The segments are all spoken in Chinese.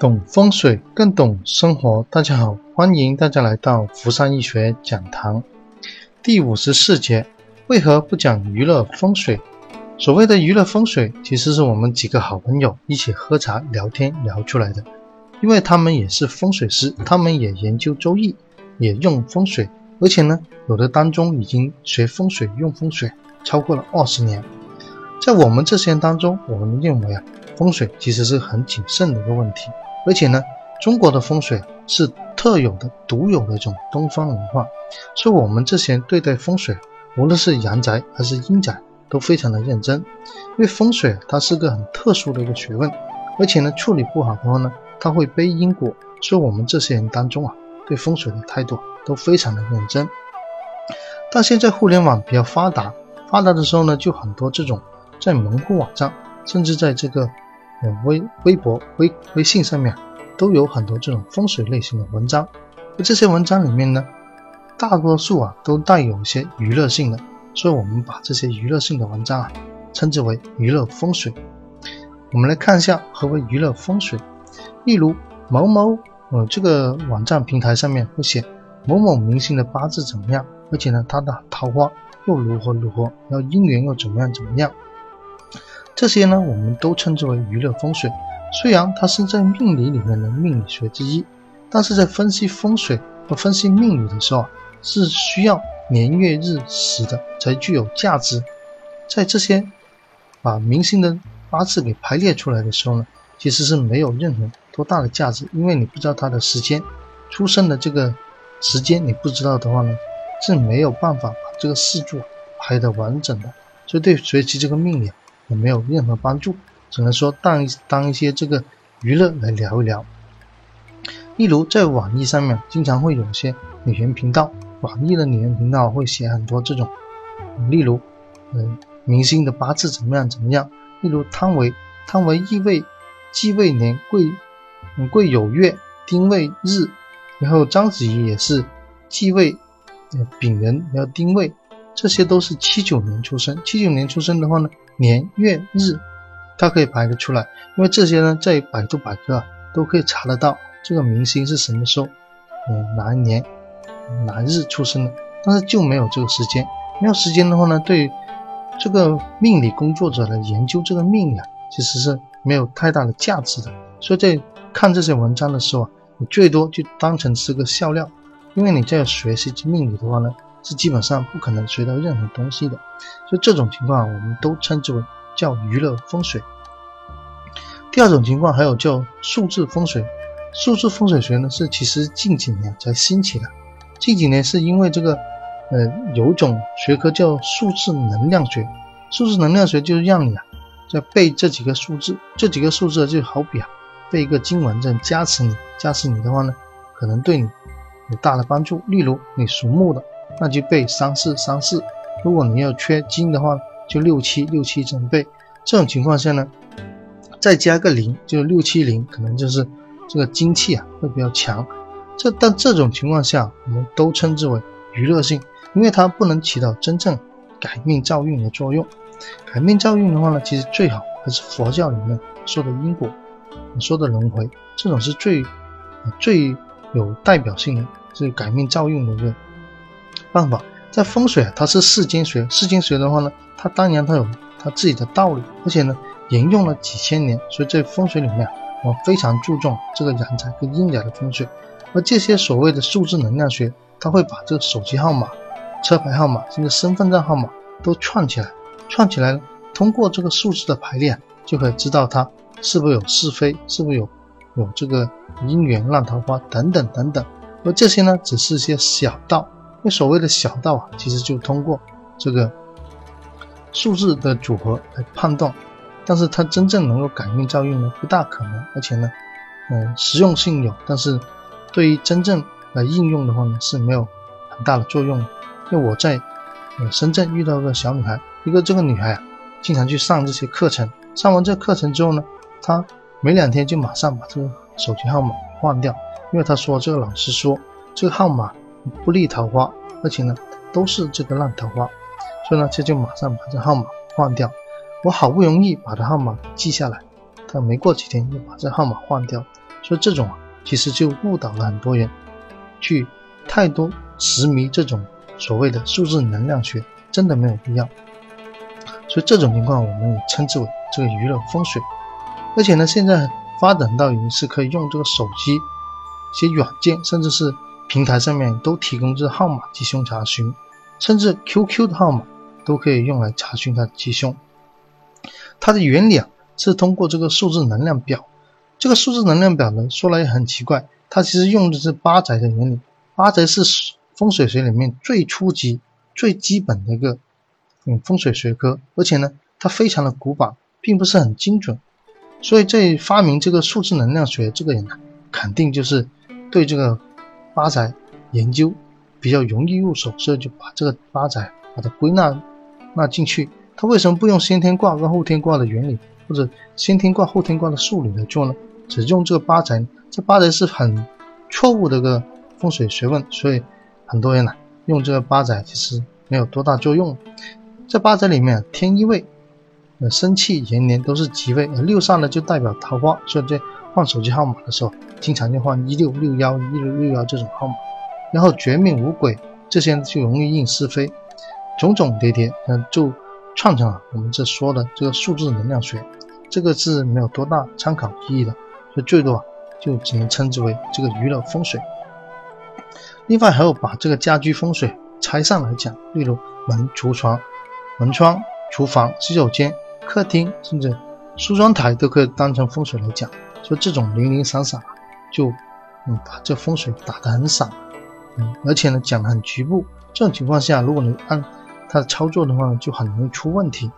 懂风水更懂生活，大家好，欢迎大家来到福山易学讲堂。第五十四节，为何不讲娱乐风水？所谓的娱乐风水，其实是我们几个好朋友一起喝茶聊天聊出来的。因为他们也是风水师，他们也研究周易，也用风水，而且呢，有的当中已经学风水用风水超过了二十年。在我们这些人当中，我们认为啊，风水其实是很谨慎的一个问题。而且呢，中国的风水是特有的、独有的一种东方文化，所以我们这些人对待风水，无论是阳宅还是阴宅，都非常的认真。因为风水它是个很特殊的一个学问，而且呢，处理不好的话呢，它会背因果。所以我们这些人当中啊，对风水的态度都非常的认真。但现在互联网比较发达，发达的时候呢，就很多这种在门户网站，甚至在这个。微微博、微微信上面都有很多这种风水类型的文章，而这些文章里面呢，大多数啊都带有一些娱乐性的，所以我们把这些娱乐性的文章啊称之为娱乐风水。我们来看一下何为娱乐风水。例如某某呃这个网站平台上面会写某某明星的八字怎么样，而且呢他的桃花又如何如何，然后姻缘又怎么样怎么样。这些呢，我们都称之为娱乐风水。虽然它是在命理里面的命理学之一，但是在分析风水和分析命理的时候啊，是需要年月日时的才具有价值。在这些把明星的八字给排列出来的时候呢，其实是没有任何多大的价值，因为你不知道他的时间出生的这个时间，你不知道的话呢，是没有办法把这个四柱排的完整的。所以对学习这个命理。也没有任何帮助，只能说当当一些这个娱乐来聊一聊。例如在网易上面，经常会有些女权频道，网易的女权频道会写很多这种，例如，嗯，明星的八字怎么样怎么样。例如汤唯，汤唯易位，忌未年贵，贵有月，丁未日。然后章子怡也是忌未，丙人，然后丁未，这些都是七九年出生。七九年出生的话呢？年月日，它可以排得出来，因为这些呢，在百度百科啊都可以查得到这个明星是什么时候，嗯，哪一年哪日出生的，但是就没有这个时间。没有时间的话呢，对这个命理工作者来研究这个命理啊，其实是没有太大的价值的。所以在看这些文章的时候啊，你最多就当成是个笑料，因为你在学习命理的话呢。是基本上不可能学到任何东西的，所以这种情况我们都称之为叫娱乐风水。第二种情况还有叫数字风水，数字风水学呢是其实近几年才兴起的，近几年是因为这个呃有种学科叫数字能量学，数字能量学就是让你啊在背这几个数字，这几个数字就好比啊背一个经文在加持你，加持你的话呢可能对你有大的帮助。例如你属木的。那就背三四三四，如果你要缺金的话，就六七六七这么背。这种情况下呢，再加个零，就六七零，可能就是这个精气啊会比较强。这但这种情况下，我们都称之为娱乐性，因为它不能起到真正改命造运的作用。改命造运的话呢，其实最好还是佛教里面说的因果，说的轮回，这种是最最有代表性的，是改命造运的一个。办法在风水，它是世间学。世间学的话呢，它当然它有它自己的道理，而且呢沿用了几千年。所以在风水里面，我非常注重这个阳宅跟阴宅的风水。而这些所谓的数字能量学，它会把这个手机号码、车牌号码甚至身份证号码都串起来，串起来，通过这个数字的排列，就可以知道它是否有是非，是否有有这个姻缘、烂桃花等等等等。而这些呢，只是一些小道。那所谓的小道啊，其实就通过这个数字的组合来判断，但是它真正能够感应造运呢，不大可能。而且呢，嗯，实用性有，但是对于真正来应用的话呢，是没有很大的作用。因为我在呃深圳遇到个小女孩，一个这个女孩啊，经常去上这些课程，上完这课程之后呢，她没两天就马上把这个手机号码换掉，因为她说这个老师说这个号码。不利桃花，而且呢都是这个烂桃花，所以呢这就马上把这号码换掉。我好不容易把这号码记下来，但没过几天又把这号码换掉。所以这种啊，其实就误导了很多人，去太多执迷这种所谓的数字能量学，真的没有必要。所以这种情况，我们也称之为这个娱乐风水。而且呢，现在发展到已经是可以用这个手机、一些软件，甚至是平台上面都提供这号码吉凶查询，甚至 QQ 的号码都可以用来查询它的吉凶。它的原理啊，是通过这个数字能量表。这个数字能量表呢，说来也很奇怪，它其实用的是八宅的原理。八宅是风水学里面最初级、最基本的一个嗯风水学科，而且呢，它非常的古板，并不是很精准。所以这发明这个数字能量学这个人呢，肯定就是对这个八宅研究比较容易入手，所以就把这个八宅把它归纳纳进去。他为什么不用先天卦跟后天卦的原理，或者先天卦后天卦的数理来做呢？只用这个八宅，这八宅是很错误的一个风水学问，所以很多人呢用这个八宅其实没有多大作用。在八宅里面，天一位，呃，生气延年都是吉位，而六煞呢就代表桃花，所以这换手机号码的时候，经常就换一六六幺、一六六幺这种号码。然后绝命无鬼，这些就容易应是非，种种叠叠，嗯，就。串成了我们这说的这个数字能量学，这个是没有多大参考意义的，所以最多就只能称之为这个娱乐风水。另外还有把这个家居风水拆上来讲，例如门、橱窗、门窗、厨房、洗手间、客厅，甚至梳妆台都可以当成风水来讲。说这种零零散散，就嗯把这风水打得很散，嗯，而且呢讲的很局部。这种情况下，如果你按它的操作的话呢，就很容易出问题。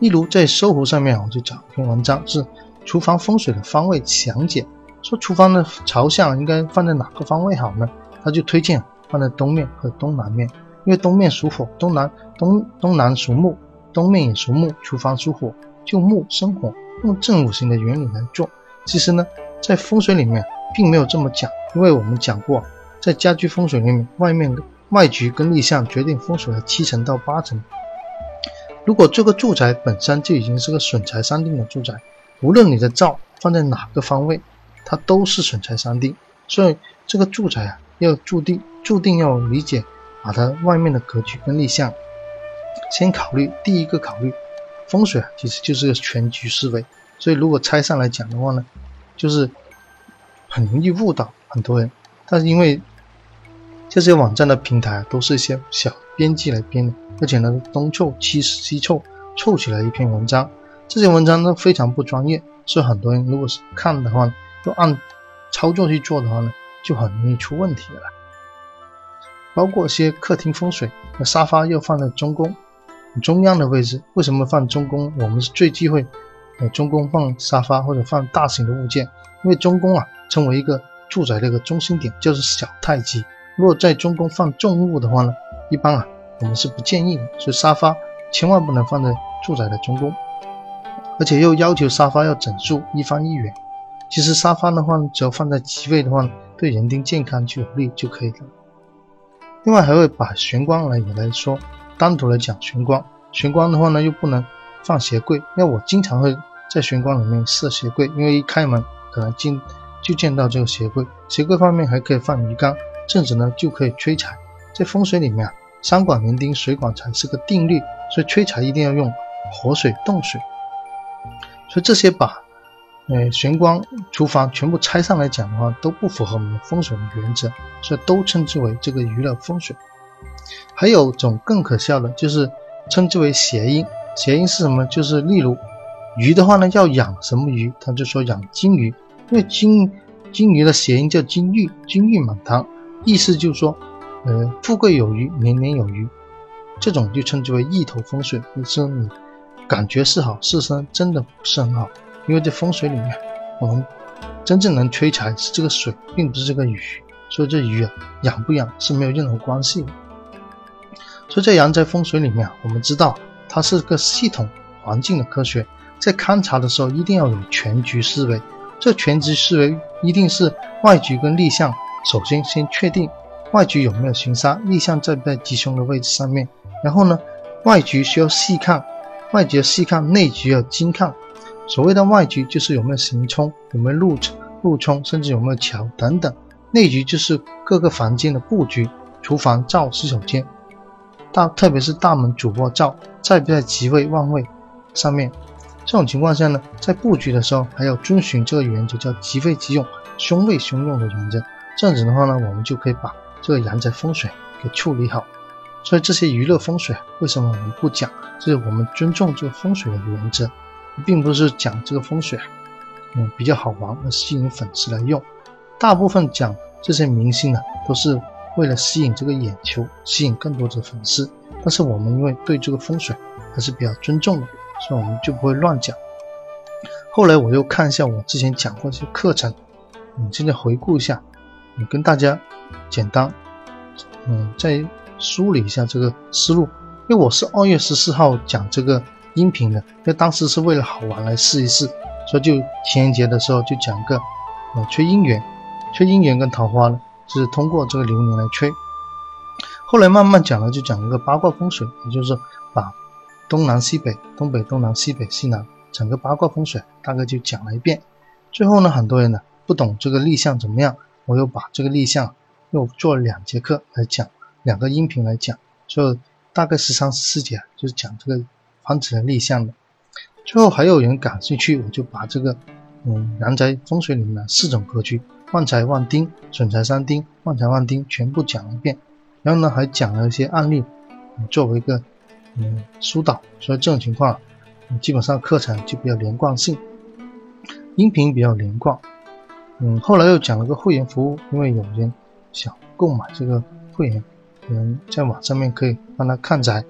例如在搜狐上面，我就找一篇文章，是厨房风水的方位详解，说厨房的朝向应该放在哪个方位好呢？他就推荐放在东面和东南面，因为东面属火，东南东东南属木，东面也属木，厨房属火，就木生火，用正五行的原理来做。其实呢，在风水里面并没有这么讲，因为我们讲过，在家居风水里面，外面的。外局跟立向决定风水的七成到八成。如果这个住宅本身就已经是个损财伤定的住宅，无论你的灶放在哪个方位，它都是损财伤定。所以这个住宅啊，要注定注定要理解，把它外面的格局跟立向先考虑。第一个考虑风水啊，其实就是个全局思维。所以如果拆上来讲的话呢，就是很容易误导很多人。但是因为这些网站的平台都是一些小编辑来编的，而且呢东凑西西凑凑起来一篇文章，这些文章都非常不专业，所以很多人如果是看的话，就按操作去做的话呢，就很容易出问题了。包括一些客厅风水，那沙发要放在中宫中央的位置，为什么放中宫？我们是最忌讳呃中宫放沙发或者放大型的物件，因为中宫啊称为一个住宅的一个中心点，就是小太极。如果在中宫放重物的话呢，一般啊我们是不建议的，所以沙发千万不能放在住宅的中宫，而且又要求沙发要整数一方一圆。其实沙发的话，只要放在吉位的话，对人丁健康就有利就可以了。另外还会把玄关来也来说，单独来讲玄关。玄关的话呢，又不能放鞋柜，因为我经常会在玄关里面设鞋柜，因为一开门可能进就见到这个鞋柜。鞋柜方面还可以放鱼缸。甚至呢就可以催财，在风水里面啊，山管连丁，水管财是个定律，所以催财一定要用活水动水。所以这些把呃玄关、厨房全部拆上来讲的话，都不符合我们风水的原则，所以都称之为这个娱乐风水。还有种更可笑的，就是称之为谐音。谐音是什么？就是例如鱼的话呢，要养什么鱼？他就说养金鱼，因为金金鱼的谐音叫金玉，金玉满堂。意思就是说，呃，富贵有余，年年有余，这种就称之为一头风水。就是你感觉是好，事实上真的不是很好。因为在风水里面，我们真正能催财是这个水，并不是这个鱼。所以这鱼啊，养不养是没有任何关系的。所以在阳宅风水里面啊，我们知道它是个系统环境的科学，在勘察的时候一定要有全局思维。这全局思维一定是外局跟立向。首先，先确定外局有没有行杀，立向在不在吉凶的位置上面。然后呢，外局需要细看，外局要细看，内局要精看。所谓的外局就是有没有行冲，有没有路路冲，甚至有没有桥等等。内局就是各个房间的布局，厨房灶、洗手间，大特别是大门、主卧灶在不在吉位旺位上面。这种情况下呢，在布局的时候还要遵循这个原则，叫吉位吉用，凶位凶用的原则。这样子的话呢，我们就可以把这个阳宅风水给处理好。所以这些娱乐风水为什么我们不讲？这是我们尊重这个风水的原则，并不是讲这个风水，嗯比较好玩而吸引粉丝来用。大部分讲这些明星呢，都是为了吸引这个眼球，吸引更多的粉丝。但是我们因为对这个风水还是比较尊重的，所以我们就不会乱讲。后来我又看一下我之前讲过这些课程，嗯，现在回顾一下，嗯，跟大家简单，嗯，再。梳理一下这个思路，因为我是二月十四号讲这个音频的，因为当时是为了好玩来试一试，所以就情人节的时候就讲个，呃，缺姻缘，缺姻缘跟桃花呢，是通过这个流年来催。后来慢慢讲了，就讲一个八卦风水，也就是把东南西北、东北、东南、西北、西南整个八卦风水大概就讲了一遍。最后呢，很多人呢不懂这个立项怎么样，我又把这个立项又做了两节课来讲。两个音频来讲，就大概十三十四节，就是讲这个房子的立项的。最后还有人感兴趣，我就把这个嗯阳宅风水里面的四种格局：旺财旺丁、损财三丁、旺财旺丁，全部讲一遍。然后呢，还讲了一些案例，作为一个嗯疏导。所以这种情况，基本上课程就比较连贯性，音频比较连贯。嗯，后来又讲了个会员服务，因为有人想购买这个会员。可能在网上面可以帮他看宅，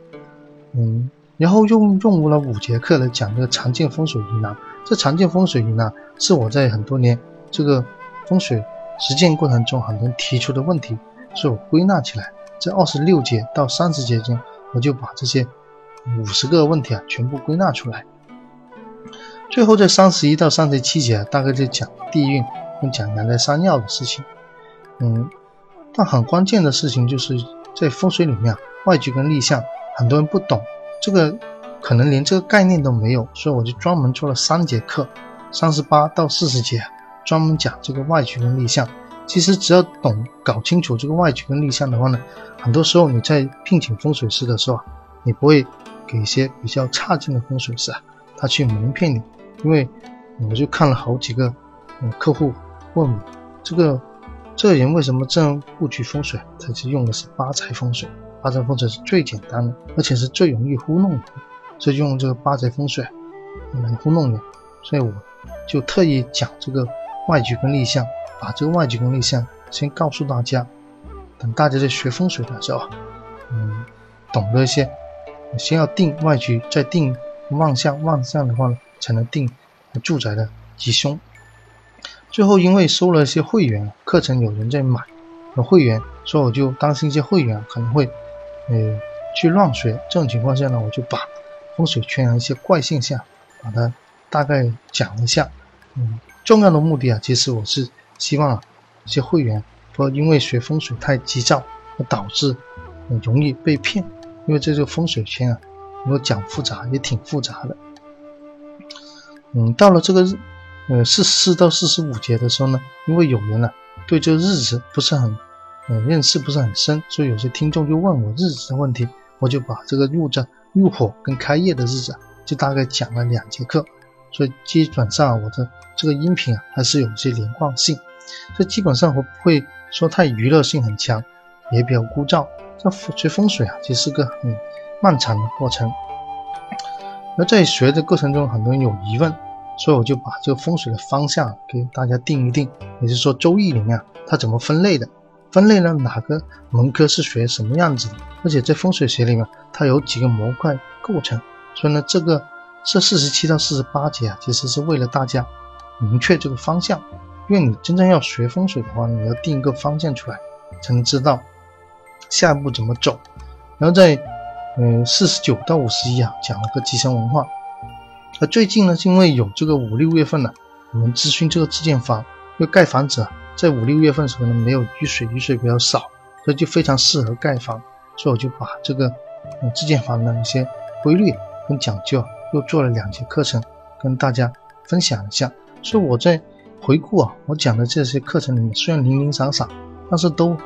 嗯，然后用用了五节课来讲这个常见风水疑难。这常见风水疑难是我在很多年这个风水实践过程中很多人提出的问题，所以我归纳起来，在二十六节到三十节间，我就把这些五十个问题啊全部归纳出来。最后在三十一到三十七节大概就讲地运跟讲阳宅三要的事情，嗯，但很关键的事情就是。在风水里面啊，外局跟立项，很多人不懂，这个可能连这个概念都没有，所以我就专门做了三节课，三十八到四十节，专门讲这个外局跟立项。其实只要懂搞清楚这个外局跟立项的话呢，很多时候你在聘请风水师的时候啊，你不会给一些比较差劲的风水师啊，他去蒙骗你，因为我就看了好几个嗯客户问我这个。这个人为什么这样布局风水？他是用的是八宅风水，八宅风水是最简单的，而且是最容易糊弄的，所以用这个八宅风水来糊弄人。所以我就特意讲这个外局跟立项，把这个外局跟立项先告诉大家，等大家在学风水的时候，嗯，懂得一些，先要定外局，再定旺相，旺相的话呢，才能定住宅的吉凶。最后，因为收了一些会员课程，有人在买，有会员，所以我就担心一些会员可能会，呃，去乱学。这种情况下呢，我就把风水圈的一些怪现象，把它大概讲一下。嗯，重要的目的啊，其实我是希望啊，一些会员不因为学风水太急躁，而导致很容易被骗。因为这个风水圈啊，如果讲复杂也挺复杂的。嗯，到了这个日。呃，四十四到四十五节的时候呢，因为有人呢对这个日子不是很，呃，认识不是很深，所以有些听众就问我日子的问题，我就把这个入在入火跟开业的日子啊，就大概讲了两节课，所以基本上我的这个音频啊还是有些连贯性，这基本上我不会说太娱乐性很强，也比较枯燥。这学风水啊，其实是个很漫长的过程，而在学的过程中，很多人有疑问。所以我就把这个风水的方向给大家定一定，也就是说《周易》里面它怎么分类的，分类呢？哪个门科是学什么样子的？而且在风水学里面，它有几个模块构成。所以呢，这个这四十七到四十八节啊，其实是为了大家明确这个方向。因为你真正要学风水的话，你要定一个方向出来，才能知道下一步怎么走。然后在嗯四十九到五十一啊，讲了个吉祥文化。而最近呢，是因为有这个五六月份呢，我们咨询这个自建房，因为盖房子啊，在五六月份的时候呢，没有雨水，雨水比较少，所以就非常适合盖房，所以我就把这个自建房的一些规律跟讲究啊，又做了两节课程跟大家分享一下。所以我在回顾啊，我讲的这些课程里面虽然零零散散，但是都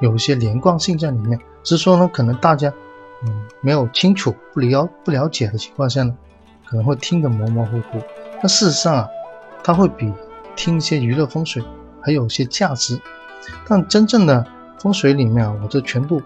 有一些连贯性在里面。只是说呢，可能大家嗯没有清楚、不了不了解的情况下呢，可能会听得模模糊糊。但事实上啊，它会比听一些娱乐风水还有一些价值。但真正的风水里面啊，我这全部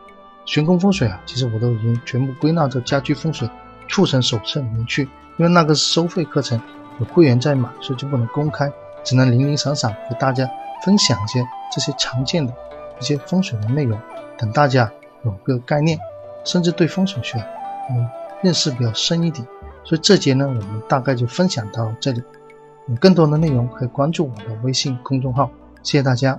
玄空风水啊，其实我都已经全部归纳到家居风水促成手册里面去，因为那个是收费课程，有会员在买，所以就不能公开，只能零零散散给大家分享一些这些常见的一些风水的内容，等大家有个概念，甚至对风水学嗯认识比较深一点。所以这节呢，我们大概就分享到这里，有更多的内容可以关注我的微信公众号，谢谢大家。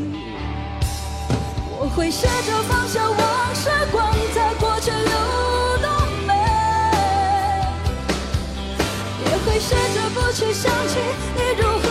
会试着放下往事，光在过去流动美，也会试着不去想起你如何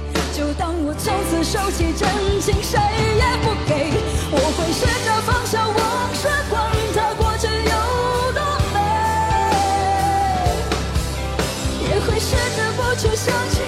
就当我从此收起真情，谁也不给。我会试着放下往事，管它过去有多美，也会试着不去想起